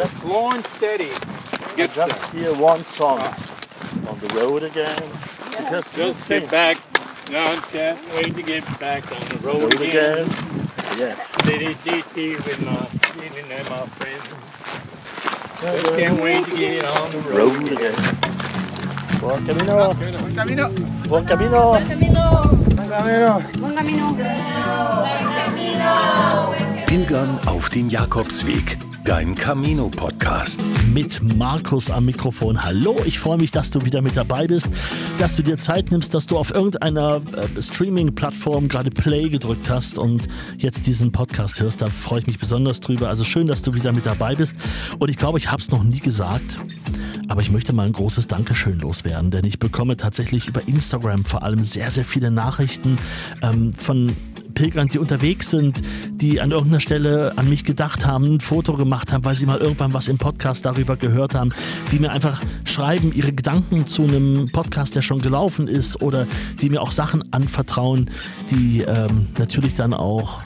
just, Slow and steady. I Gets just there. hear one song on the road again. Because you Just sing sit back. No, can't wait to get back on the road, road again. again. Yes. City DT with my feeling and my friends. Just can't wait to get on the road. Road again. Buon camino. Buen camino. Buon camino. Buen Camino. Buen camino. Buen camino. Pilgern auf dem Jakobsweg. Dein Camino-Podcast. mit Markus am Mikrofon. Hallo, ich freue mich, dass du wieder mit dabei bist, dass du dir Zeit nimmst, dass du auf irgendeiner äh, Streaming-Plattform gerade Play gedrückt hast und jetzt diesen Podcast hörst. Da freue ich mich besonders drüber. Also schön, dass du wieder mit dabei bist. Und ich glaube, ich habe es noch nie gesagt. Aber ich möchte mal ein großes Dankeschön loswerden, denn ich bekomme tatsächlich über Instagram vor allem sehr, sehr viele Nachrichten ähm, von Pilgern, die unterwegs sind, die an irgendeiner Stelle an mich gedacht haben, ein Foto gemacht haben, weil sie mal irgendwann was im Podcast darüber gehört haben, die mir einfach schreiben, ihre Gedanken zu einem Podcast, der schon gelaufen ist oder die mir auch Sachen anvertrauen, die ähm, natürlich dann auch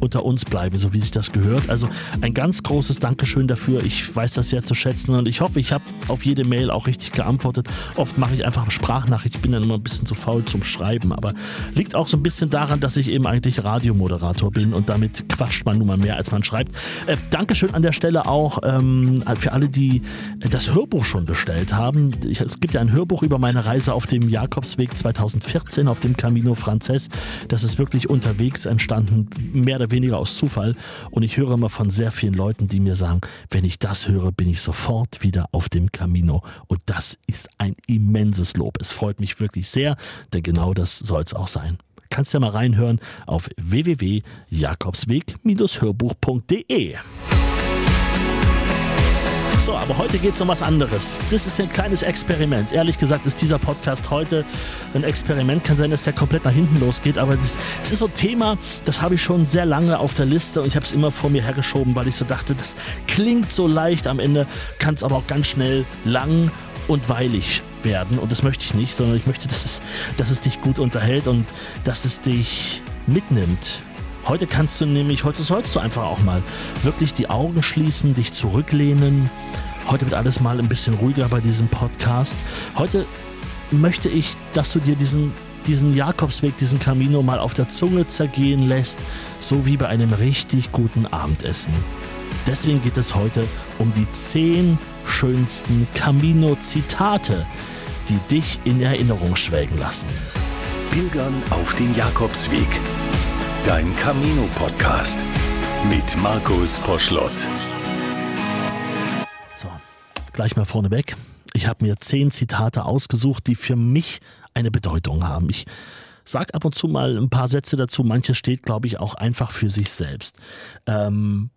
unter uns bleiben, so wie sich das gehört. Also ein ganz großes Dankeschön dafür. Ich weiß das sehr zu schätzen und ich hoffe, ich habe auf jede Mail auch richtig geantwortet. Oft mache ich einfach Sprachnachricht. Ich bin dann immer ein bisschen zu faul zum Schreiben, aber liegt auch so ein bisschen daran, dass ich eben eigentlich Radiomoderator bin und damit quatscht man nun mal mehr, als man schreibt. Äh, Dankeschön an der Stelle auch ähm, für alle, die das Hörbuch schon bestellt haben. Ich, es gibt ja ein Hörbuch über meine Reise auf dem Jakobsweg 2014 auf dem Camino Frances. Das ist wirklich unterwegs entstanden, mehr oder weniger aus Zufall. Und ich höre immer von sehr vielen Leuten, die mir sagen, wenn ich das höre, bin ich sofort wieder auf dem Camino. Und das ist ein immenses Lob. Es freut mich wirklich sehr, denn genau das soll es auch sein. Kannst ja mal reinhören auf www.jakobsweg-hörbuch.de. So, aber heute geht es um was anderes. Das ist ein kleines Experiment. Ehrlich gesagt ist dieser Podcast heute ein Experiment. Kann sein, dass der komplett nach hinten losgeht, aber es ist so ein Thema, das habe ich schon sehr lange auf der Liste und ich habe es immer vor mir hergeschoben, weil ich so dachte, das klingt so leicht. Am Ende kann es aber auch ganz schnell lang und weilig werden und das möchte ich nicht, sondern ich möchte, dass es, dass es dich gut unterhält und dass es dich mitnimmt Heute kannst du nämlich, heute sollst du einfach auch mal wirklich die Augen schließen, dich zurücklehnen. Heute wird alles mal ein bisschen ruhiger bei diesem Podcast. Heute möchte ich, dass du dir diesen, diesen Jakobsweg, diesen Camino mal auf der Zunge zergehen lässt, so wie bei einem richtig guten Abendessen. Deswegen geht es heute um die zehn schönsten Camino-Zitate, die dich in Erinnerung schwelgen lassen. Pilgern auf dem Jakobsweg. Dein Camino-Podcast. Mit Markus Poschlott. So, gleich mal vorneweg. Ich habe mir zehn Zitate ausgesucht, die für mich eine Bedeutung haben. Ich sage ab und zu mal ein paar Sätze dazu. Manches steht, glaube ich, auch einfach für sich selbst. Ähm,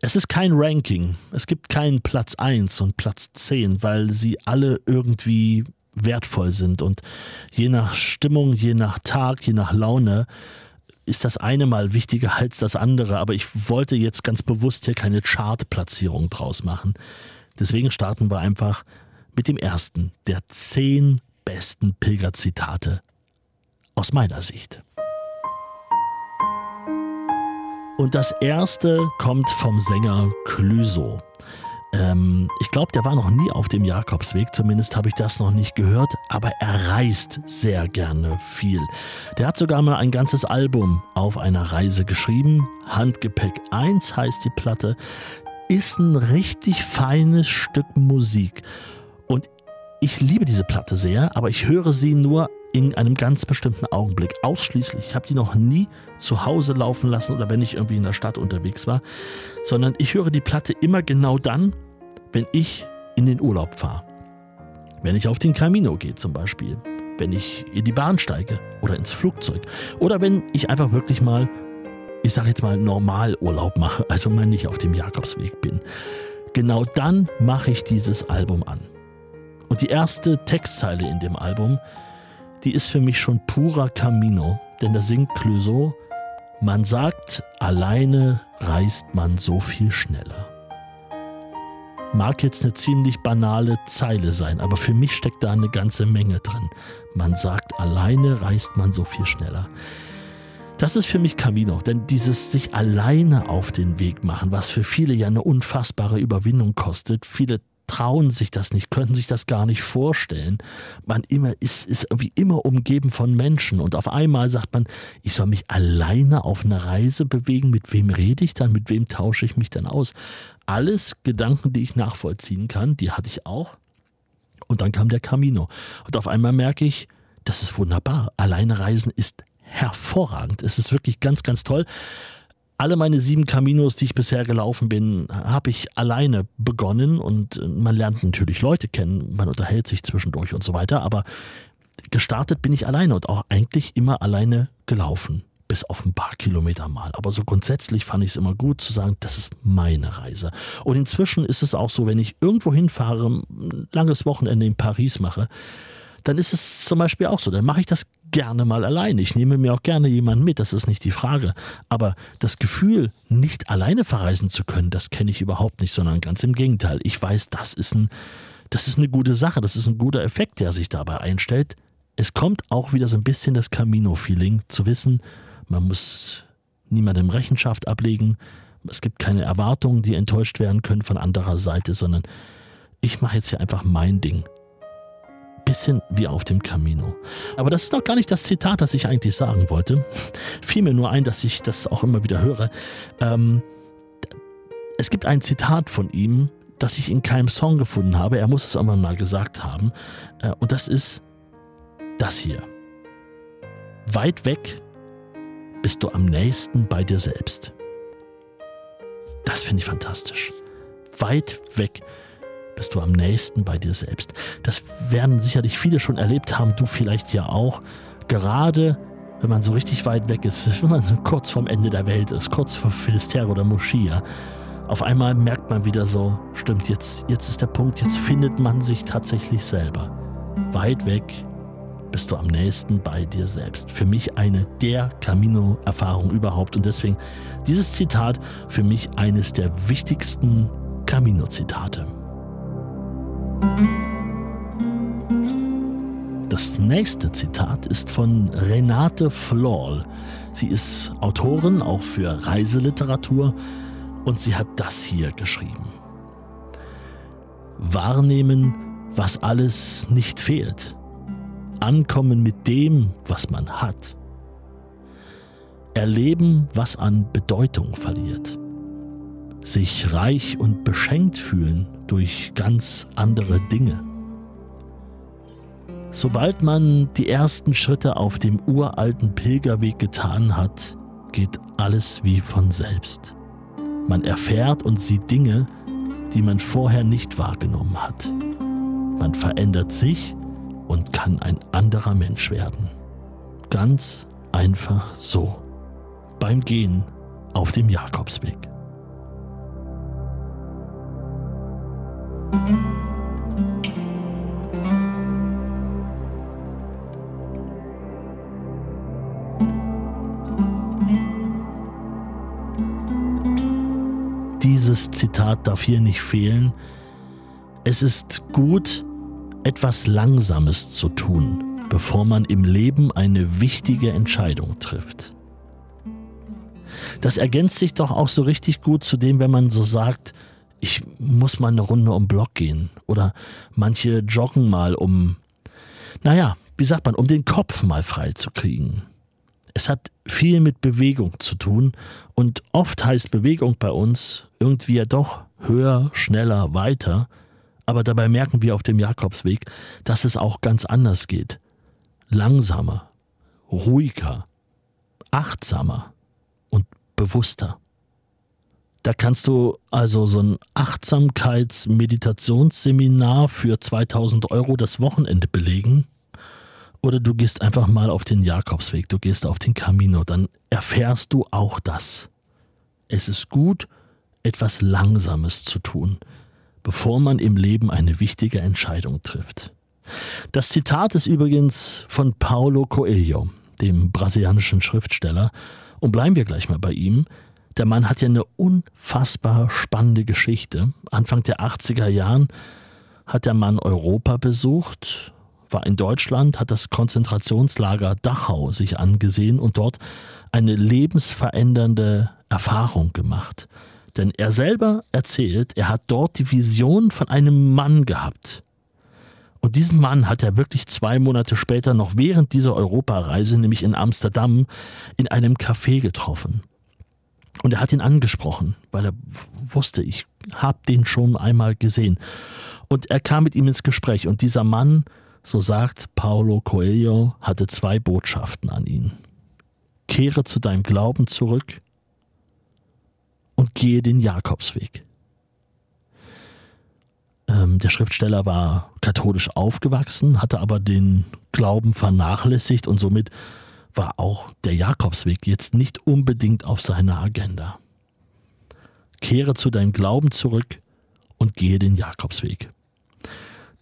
es ist kein Ranking. Es gibt keinen Platz 1 und Platz 10, weil sie alle irgendwie wertvoll sind. Und je nach Stimmung, je nach Tag, je nach Laune ist das eine mal wichtiger als das andere. Aber ich wollte jetzt ganz bewusst hier keine Chartplatzierung draus machen. Deswegen starten wir einfach mit dem ersten der zehn besten Pilgerzitate aus meiner Sicht. Und das erste kommt vom Sänger Clüso. Ähm, ich glaube, der war noch nie auf dem Jakobsweg, zumindest habe ich das noch nicht gehört, aber er reist sehr gerne viel. Der hat sogar mal ein ganzes Album auf einer Reise geschrieben. Handgepäck 1 heißt die Platte. Ist ein richtig feines Stück Musik. Und ich liebe diese Platte sehr, aber ich höre sie nur in einem ganz bestimmten Augenblick. Ausschließlich. Ich habe die noch nie zu Hause laufen lassen oder wenn ich irgendwie in der Stadt unterwegs war, sondern ich höre die Platte immer genau dann, wenn ich in den Urlaub fahre. Wenn ich auf den Camino gehe zum Beispiel. Wenn ich in die Bahn steige oder ins Flugzeug. Oder wenn ich einfach wirklich mal, ich sage jetzt mal, normal Urlaub mache, also mal nicht auf dem Jakobsweg bin. Genau dann mache ich dieses Album an. Und die erste Textzeile in dem Album, die ist für mich schon purer Camino, denn da singt Clouseau, man sagt, alleine reist man so viel schneller. Mag jetzt eine ziemlich banale Zeile sein, aber für mich steckt da eine ganze Menge drin. Man sagt, alleine reist man so viel schneller. Das ist für mich Camino, denn dieses sich alleine auf den Weg machen, was für viele ja eine unfassbare Überwindung kostet, viele trauen sich das nicht, könnten sich das gar nicht vorstellen. Man immer ist, ist irgendwie immer umgeben von Menschen und auf einmal sagt man, ich soll mich alleine auf eine Reise bewegen. Mit wem rede ich dann? Mit wem tausche ich mich dann aus? Alles Gedanken, die ich nachvollziehen kann, die hatte ich auch. Und dann kam der Camino. Und auf einmal merke ich, das ist wunderbar. Alleine reisen ist hervorragend. Es ist wirklich ganz, ganz toll. Alle meine sieben Caminos, die ich bisher gelaufen bin, habe ich alleine begonnen und man lernt natürlich Leute kennen, man unterhält sich zwischendurch und so weiter, aber gestartet bin ich alleine und auch eigentlich immer alleine gelaufen, bis auf ein paar Kilometer mal. Aber so grundsätzlich fand ich es immer gut zu sagen, das ist meine Reise. Und inzwischen ist es auch so, wenn ich irgendwo hinfahre, ein langes Wochenende in Paris mache, dann ist es zum Beispiel auch so. Dann mache ich das gerne mal alleine. Ich nehme mir auch gerne jemanden mit, das ist nicht die Frage. Aber das Gefühl, nicht alleine verreisen zu können, das kenne ich überhaupt nicht, sondern ganz im Gegenteil. Ich weiß, das ist, ein, das ist eine gute Sache, das ist ein guter Effekt, der sich dabei einstellt. Es kommt auch wieder so ein bisschen das Camino-Feeling, zu wissen, man muss niemandem Rechenschaft ablegen, es gibt keine Erwartungen, die enttäuscht werden können von anderer Seite, sondern ich mache jetzt hier einfach mein Ding bisschen wie auf dem Camino. Aber das ist doch gar nicht das Zitat, das ich eigentlich sagen wollte. Fiel mir nur ein, dass ich das auch immer wieder höre. Ähm, es gibt ein Zitat von ihm, das ich in keinem Song gefunden habe. Er muss es auch mal gesagt haben. Äh, und das ist das hier. Weit weg bist du am nächsten bei dir selbst. Das finde ich fantastisch. Weit weg bist du am nächsten bei dir selbst. Das werden sicherlich viele schon erlebt haben, du vielleicht ja auch. Gerade wenn man so richtig weit weg ist, wenn man so kurz vorm Ende der Welt ist, kurz vor Philister oder Moschia. Auf einmal merkt man wieder so, stimmt, jetzt, jetzt ist der Punkt, jetzt findet man sich tatsächlich selber. Weit weg bist du am nächsten bei dir selbst. Für mich eine der Camino-Erfahrungen überhaupt und deswegen dieses Zitat für mich eines der wichtigsten Camino-Zitate. Das nächste Zitat ist von Renate Florl. Sie ist Autorin auch für Reiseliteratur und sie hat das hier geschrieben. Wahrnehmen, was alles nicht fehlt. Ankommen mit dem, was man hat. Erleben, was an Bedeutung verliert sich reich und beschenkt fühlen durch ganz andere Dinge. Sobald man die ersten Schritte auf dem uralten Pilgerweg getan hat, geht alles wie von selbst. Man erfährt und sieht Dinge, die man vorher nicht wahrgenommen hat. Man verändert sich und kann ein anderer Mensch werden. Ganz einfach so. Beim Gehen auf dem Jakobsweg. Dieses Zitat darf hier nicht fehlen. Es ist gut, etwas Langsames zu tun, bevor man im Leben eine wichtige Entscheidung trifft. Das ergänzt sich doch auch so richtig gut zu dem, wenn man so sagt, ich muss mal eine Runde um Block gehen. Oder manche joggen mal, um, naja, wie sagt man, um den Kopf mal frei zu kriegen. Es hat viel mit Bewegung zu tun und oft heißt Bewegung bei uns irgendwie ja doch höher, schneller, weiter. Aber dabei merken wir auf dem Jakobsweg, dass es auch ganz anders geht. Langsamer, ruhiger, achtsamer und bewusster. Da kannst du also so ein Achtsamkeits-Meditationsseminar für 2000 Euro das Wochenende belegen. Oder du gehst einfach mal auf den Jakobsweg, du gehst auf den Camino, dann erfährst du auch das. Es ist gut, etwas Langsames zu tun, bevor man im Leben eine wichtige Entscheidung trifft. Das Zitat ist übrigens von Paulo Coelho, dem brasilianischen Schriftsteller, und bleiben wir gleich mal bei ihm. Der Mann hat ja eine unfassbar spannende Geschichte. Anfang der 80er Jahren hat der Mann Europa besucht, war in Deutschland, hat das Konzentrationslager Dachau sich angesehen und dort eine lebensverändernde Erfahrung gemacht. Denn er selber erzählt, er hat dort die Vision von einem Mann gehabt. Und diesen Mann hat er wirklich zwei Monate später noch während dieser Europareise, nämlich in Amsterdam, in einem Café getroffen. Und er hat ihn angesprochen, weil er wusste, ich habe den schon einmal gesehen. Und er kam mit ihm ins Gespräch. Und dieser Mann, so sagt Paulo Coelho, hatte zwei Botschaften an ihn. Kehre zu deinem Glauben zurück und gehe den Jakobsweg. Ähm, der Schriftsteller war katholisch aufgewachsen, hatte aber den Glauben vernachlässigt und somit war auch der Jakobsweg jetzt nicht unbedingt auf seiner Agenda. Kehre zu deinem Glauben zurück und gehe den Jakobsweg.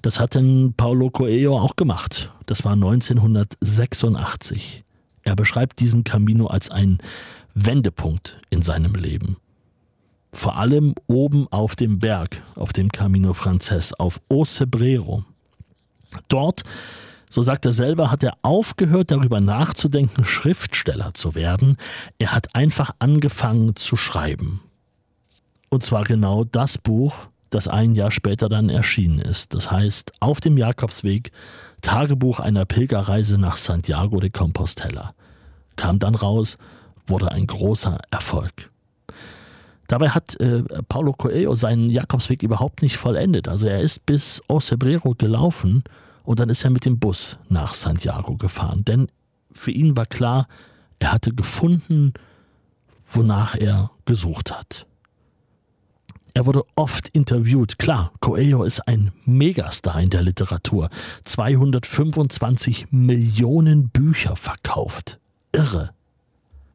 Das hat denn Paulo Coelho auch gemacht. Das war 1986. Er beschreibt diesen Camino als einen Wendepunkt in seinem Leben. Vor allem oben auf dem Berg, auf dem Camino Frances, auf Ocebrero. Dort so sagt er selber, hat er aufgehört darüber nachzudenken, Schriftsteller zu werden. Er hat einfach angefangen zu schreiben. Und zwar genau das Buch, das ein Jahr später dann erschienen ist. Das heißt, auf dem Jakobsweg, Tagebuch einer Pilgerreise nach Santiago de Compostela. Kam dann raus, wurde ein großer Erfolg. Dabei hat äh, Paulo Coelho seinen Jakobsweg überhaupt nicht vollendet. Also er ist bis Ocebrero gelaufen und dann ist er mit dem Bus nach Santiago gefahren. Denn für ihn war klar, er hatte gefunden, wonach er gesucht hat. Er wurde oft interviewt. Klar, Coelho ist ein Megastar in der Literatur. 225 Millionen Bücher verkauft. Irre.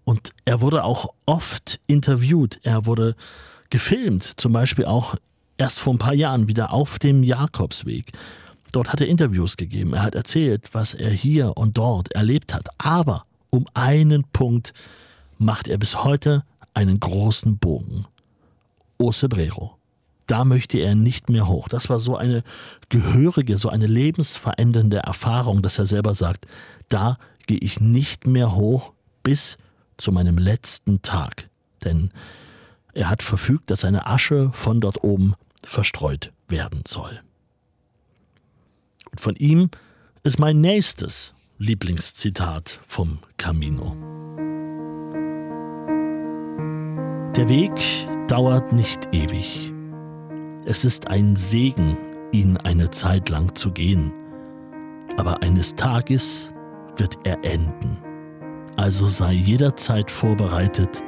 Und er wurde auch oft interviewt. Er wurde gefilmt, zum Beispiel auch erst vor ein paar Jahren wieder auf dem Jakobsweg. Dort hat er Interviews gegeben. Er hat erzählt, was er hier und dort erlebt hat. Aber um einen Punkt macht er bis heute einen großen Bogen. Ocebrero. Da möchte er nicht mehr hoch. Das war so eine gehörige, so eine lebensverändernde Erfahrung, dass er selber sagt, da gehe ich nicht mehr hoch bis zu meinem letzten Tag. Denn er hat verfügt, dass seine Asche von dort oben verstreut werden soll. Und von ihm ist mein nächstes Lieblingszitat vom Camino. Der Weg dauert nicht ewig. Es ist ein Segen, ihn eine Zeit lang zu gehen. Aber eines Tages wird er enden. Also sei jederzeit vorbereitet,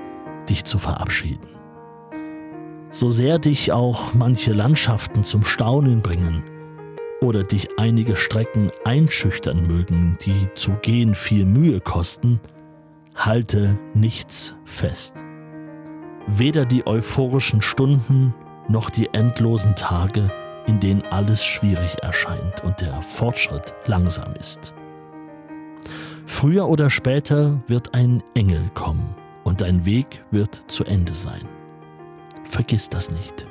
dich zu verabschieden. So sehr dich auch manche Landschaften zum Staunen bringen, oder dich einige Strecken einschüchtern mögen, die zu gehen viel Mühe kosten, halte nichts fest. Weder die euphorischen Stunden noch die endlosen Tage, in denen alles schwierig erscheint und der Fortschritt langsam ist. Früher oder später wird ein Engel kommen und dein Weg wird zu Ende sein. Vergiss das nicht.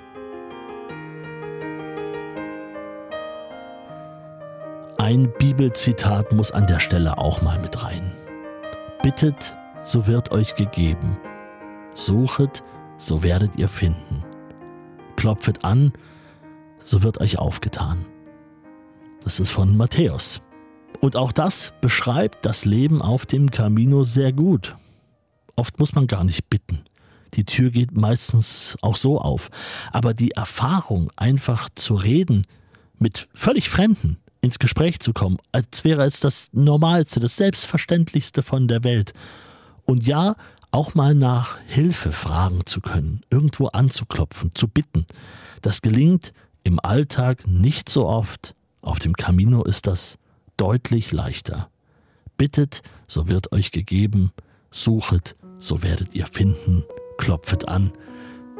Ein Bibelzitat muss an der Stelle auch mal mit rein. Bittet, so wird euch gegeben. Suchet, so werdet ihr finden. Klopfet an, so wird euch aufgetan. Das ist von Matthäus. Und auch das beschreibt das Leben auf dem Camino sehr gut. Oft muss man gar nicht bitten. Die Tür geht meistens auch so auf. Aber die Erfahrung, einfach zu reden mit völlig Fremden, ins Gespräch zu kommen, als wäre es das Normalste, das Selbstverständlichste von der Welt. Und ja, auch mal nach Hilfe fragen zu können, irgendwo anzuklopfen, zu bitten. Das gelingt im Alltag nicht so oft. Auf dem Camino ist das deutlich leichter. Bittet, so wird euch gegeben, suchet, so werdet ihr finden, klopfet an,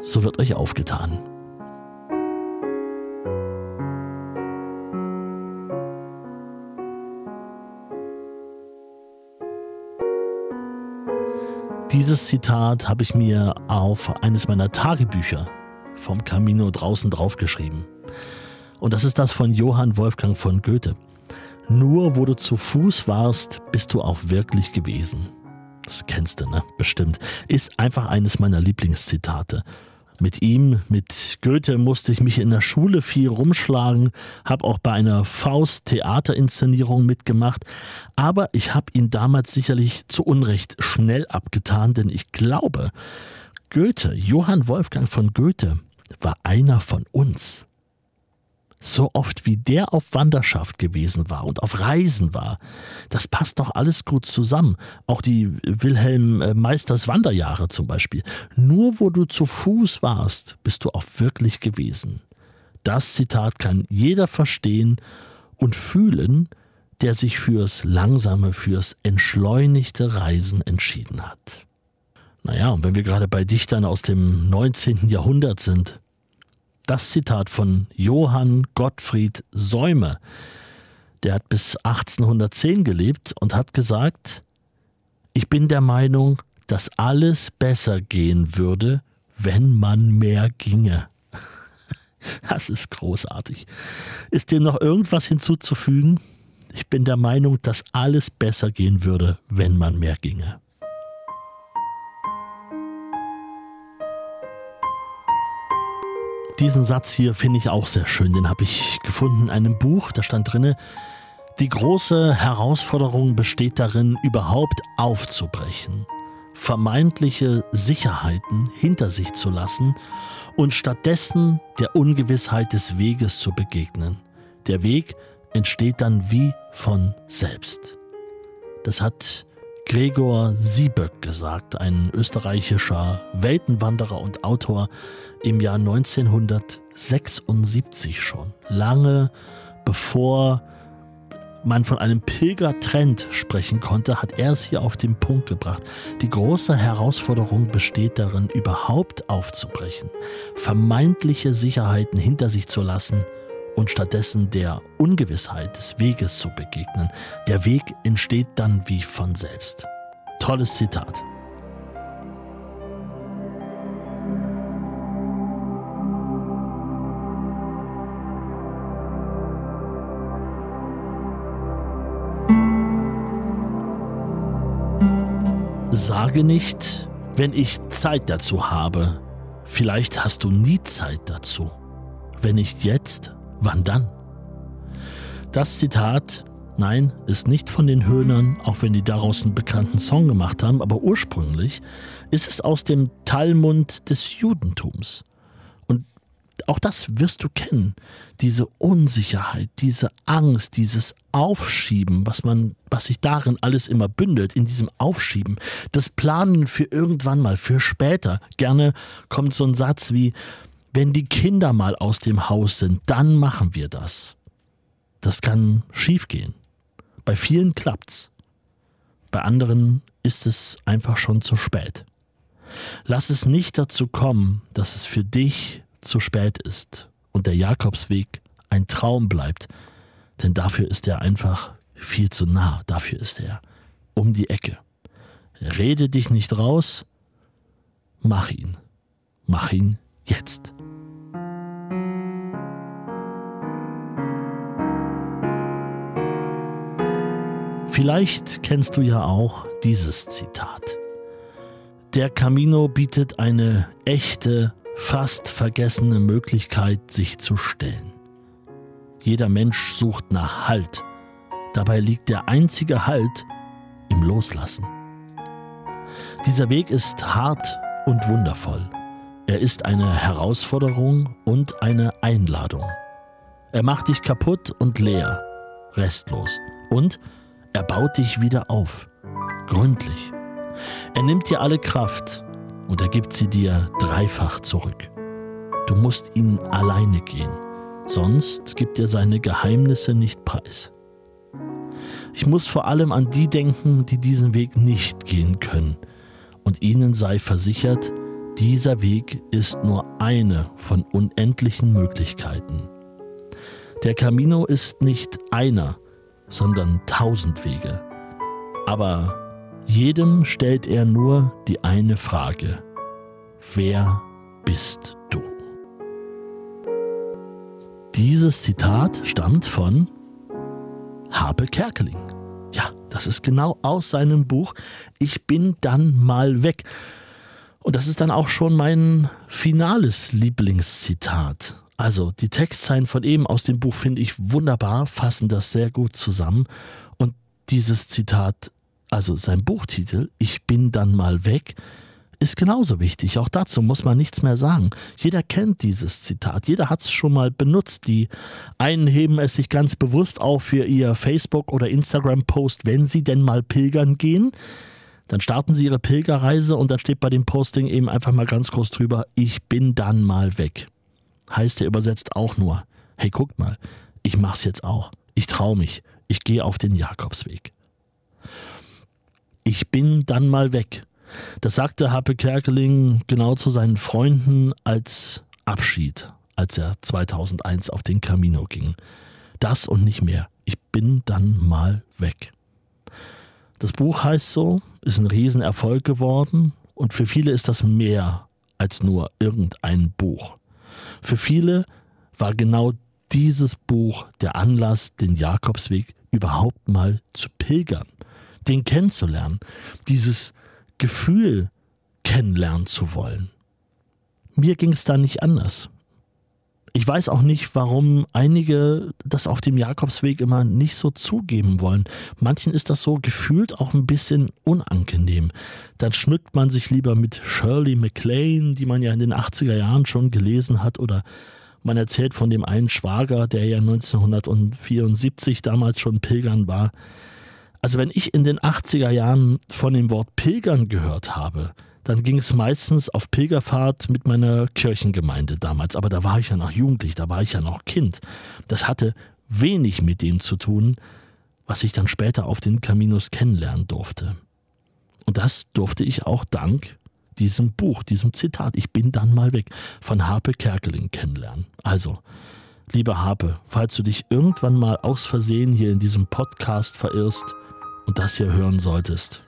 so wird euch aufgetan. Dieses Zitat habe ich mir auf eines meiner Tagebücher vom Camino draußen draufgeschrieben. Und das ist das von Johann Wolfgang von Goethe. Nur wo du zu Fuß warst, bist du auch wirklich gewesen. Das kennst du, ne? Bestimmt. Ist einfach eines meiner Lieblingszitate. Mit ihm, mit Goethe musste ich mich in der Schule viel rumschlagen, habe auch bei einer Faust-Theaterinszenierung mitgemacht, aber ich habe ihn damals sicherlich zu Unrecht schnell abgetan, denn ich glaube, Goethe, Johann Wolfgang von Goethe, war einer von uns so oft wie der auf Wanderschaft gewesen war und auf Reisen war. Das passt doch alles gut zusammen. Auch die Wilhelm Meisters Wanderjahre zum Beispiel. Nur wo du zu Fuß warst, bist du auch wirklich gewesen. Das Zitat kann jeder verstehen und fühlen, der sich fürs langsame, fürs entschleunigte Reisen entschieden hat. Naja, und wenn wir gerade bei Dichtern aus dem 19. Jahrhundert sind, das Zitat von Johann Gottfried Säume. Der hat bis 1810 gelebt und hat gesagt, ich bin der Meinung, dass alles besser gehen würde, wenn man mehr ginge. Das ist großartig. Ist dem noch irgendwas hinzuzufügen? Ich bin der Meinung, dass alles besser gehen würde, wenn man mehr ginge. Diesen Satz hier finde ich auch sehr schön. Den habe ich gefunden in einem Buch. Da stand drinne: Die große Herausforderung besteht darin, überhaupt aufzubrechen, vermeintliche Sicherheiten hinter sich zu lassen und stattdessen der Ungewissheit des Weges zu begegnen. Der Weg entsteht dann wie von selbst. Das hat Gregor Sieböck gesagt, ein österreichischer Weltenwanderer und Autor im Jahr 1976 schon. Lange bevor man von einem Pilgertrend sprechen konnte, hat er es hier auf den Punkt gebracht. Die große Herausforderung besteht darin, überhaupt aufzubrechen, vermeintliche Sicherheiten hinter sich zu lassen und stattdessen der Ungewissheit des Weges zu begegnen. Der Weg entsteht dann wie von selbst. Tolles Zitat. Sage nicht, wenn ich Zeit dazu habe. Vielleicht hast du nie Zeit dazu. Wenn nicht jetzt, Wann dann? Das Zitat, nein, ist nicht von den Höhnern, auch wenn die daraus einen bekannten Song gemacht haben, aber ursprünglich ist es aus dem Talmud des Judentums. Und auch das wirst du kennen. Diese Unsicherheit, diese Angst, dieses Aufschieben, was man, was sich darin alles immer bündelt, in diesem Aufschieben, das Planen für irgendwann mal, für später. Gerne kommt so ein Satz wie, wenn die Kinder mal aus dem Haus sind, dann machen wir das. Das kann schiefgehen. Bei vielen klappt's. Bei anderen ist es einfach schon zu spät. Lass es nicht dazu kommen, dass es für dich zu spät ist und der Jakobsweg ein Traum bleibt, denn dafür ist er einfach viel zu nah, dafür ist er um die Ecke. Rede dich nicht raus, mach ihn. Mach ihn jetzt. Vielleicht kennst du ja auch dieses Zitat. Der Camino bietet eine echte, fast vergessene Möglichkeit, sich zu stellen. Jeder Mensch sucht nach Halt. Dabei liegt der einzige Halt im Loslassen. Dieser Weg ist hart und wundervoll. Er ist eine Herausforderung und eine Einladung. Er macht dich kaputt und leer, restlos. Und er baut dich wieder auf, gründlich. Er nimmt dir alle Kraft und er gibt sie dir dreifach zurück. Du musst ihn alleine gehen, sonst gibt er seine Geheimnisse nicht preis. Ich muss vor allem an die denken, die diesen Weg nicht gehen können, und ihnen sei versichert, dieser Weg ist nur eine von unendlichen Möglichkeiten. Der Camino ist nicht einer, sondern tausend Wege. Aber jedem stellt er nur die eine Frage. Wer bist du? Dieses Zitat stammt von Habe Kerkeling. Ja, das ist genau aus seinem Buch Ich bin dann mal weg. Und das ist dann auch schon mein finales Lieblingszitat. Also die Textzeilen von eben aus dem Buch finde ich wunderbar, fassen das sehr gut zusammen. Und dieses Zitat, also sein Buchtitel, Ich bin dann mal weg, ist genauso wichtig. Auch dazu muss man nichts mehr sagen. Jeder kennt dieses Zitat. Jeder hat es schon mal benutzt. Die einen heben es sich ganz bewusst auf für ihr Facebook- oder Instagram-Post, wenn sie denn mal pilgern gehen. Dann starten sie ihre Pilgerreise und dann steht bei dem Posting eben einfach mal ganz groß drüber, ich bin dann mal weg. Heißt er übersetzt auch nur, hey, guckt mal, ich mach's jetzt auch. Ich trau mich. Ich gehe auf den Jakobsweg. Ich bin dann mal weg. Das sagte Happe Kerkeling genau zu seinen Freunden als Abschied, als er 2001 auf den Camino ging. Das und nicht mehr. Ich bin dann mal weg. Das Buch heißt so, ist ein Riesenerfolg geworden und für viele ist das mehr als nur irgendein Buch. Für viele war genau dieses Buch der Anlass, den Jakobsweg überhaupt mal zu pilgern, den kennenzulernen, dieses Gefühl kennenlernen zu wollen. Mir ging es da nicht anders. Ich weiß auch nicht, warum einige das auf dem Jakobsweg immer nicht so zugeben wollen. Manchen ist das so gefühlt auch ein bisschen unangenehm. Dann schmückt man sich lieber mit Shirley MacLaine, die man ja in den 80er Jahren schon gelesen hat, oder man erzählt von dem einen Schwager, der ja 1974 damals schon Pilgern war. Also wenn ich in den 80er Jahren von dem Wort Pilgern gehört habe, dann ging es meistens auf Pilgerfahrt mit meiner Kirchengemeinde damals. Aber da war ich ja noch jugendlich, da war ich ja noch Kind. Das hatte wenig mit dem zu tun, was ich dann später auf den Caminos kennenlernen durfte. Und das durfte ich auch dank diesem Buch, diesem Zitat, ich bin dann mal weg, von Harpe Kerkeling kennenlernen. Also, liebe Harpe, falls du dich irgendwann mal aus Versehen hier in diesem Podcast verirrst und das hier hören solltest,